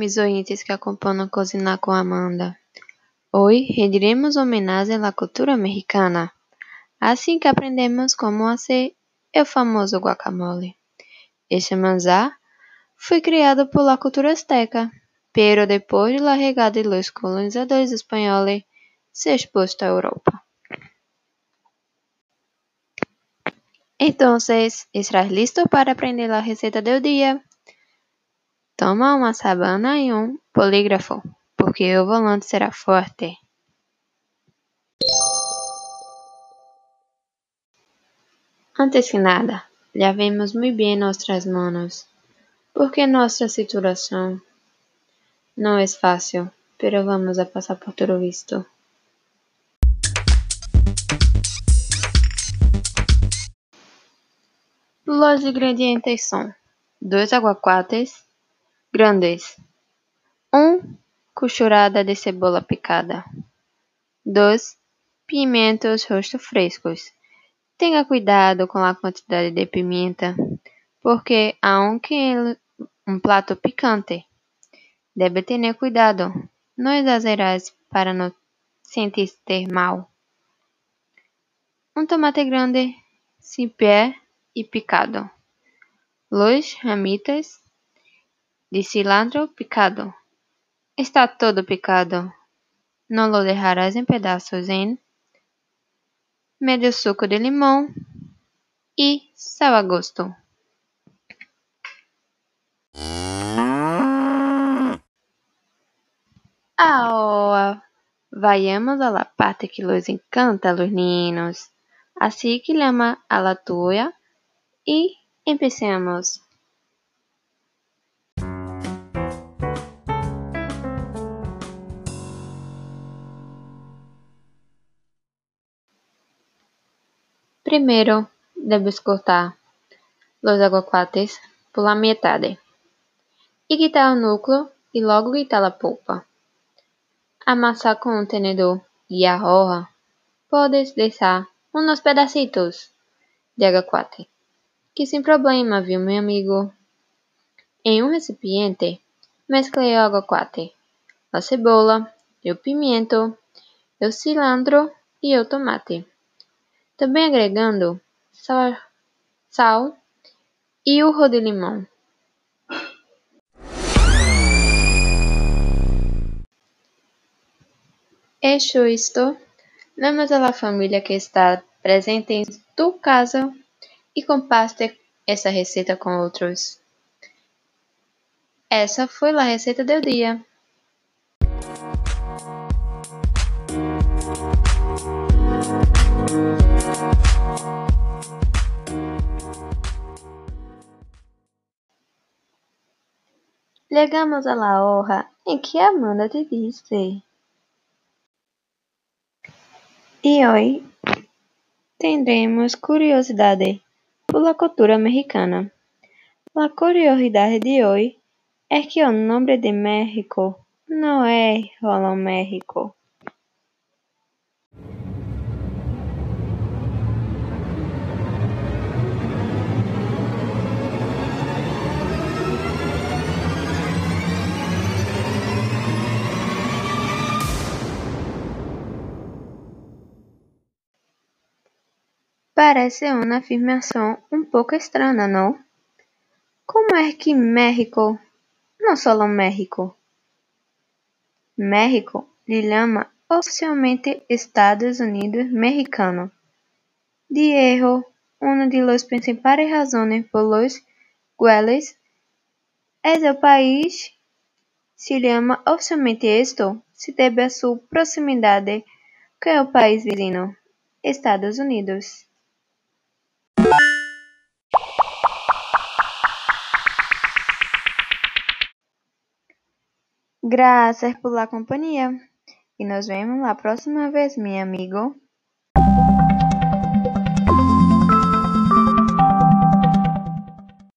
Ouvintes que acompanham Cozinhar com Amanda. Hoje rendiremos homenagem à cultura mexicana, assim que aprendemos como fazer o famoso guacamole. Este manjar foi criado por la cultura azteca, pero depois de la los colonizadores espanhóis se exposto à Europa. Então, ¿estás listo para aprender a receita do dia? Toma uma sabana e um polígrafo, porque o volante será forte. Antes que nada, lavemos muito bem nossas mãos, porque nossa situação não é fácil, pero vamos a passar por tudo isto. Os ingredientes são dois aguacates grandes, um cucharada de cebola picada, dois pimentos rostos frescos. Tenha cuidado com a quantidade de pimenta, porque aunque um prato picante, deve ter cuidado, não exagerar para não sentir mal. Um tomate grande, sem pé e picado. Los ramitas de cilantro picado. Está todo picado. Não lo dejarás em pedaços em medio suco de limão e sal a gosto. Ahora vayamos a la parte que los encanta a los niños. Así que llama a la tuya y empecemos. Primeiro, debes cortar os aguacates por la metade e quitar o núcleo e logo quitar a polpa. Amassar com um tenedor e a hoja, podes deixar uns pedacitos de aguacate, que sem problema, viu, meu amigo? Em um recipiente, mescle o aguacate, a cebola, o pimento, o cilantro e o tomate também agregando sal, sal e o de limão. Hecho isto, vamos à família que está presente em tu casa e compartilhe essa receita com outros. Essa foi a receita do dia. Llegamos a la hora en que Amanda te dice. Y hoy tendremos curiosidade por la cultura mexicana. La curiosidade de hoy es que o nombre de México no es solo México. Parece uma afirmação um pouco estranha, não? Como é que México, não só México? México lhe chama oficialmente Estados Unidos Mexicano. De erro, uma de las principais razões por los cuales é o país se chama oficialmente esto se deve a sua proximidade com o país vizinho, Estados Unidos. Gracias por la y nos vemos la próxima vez, mi amigo.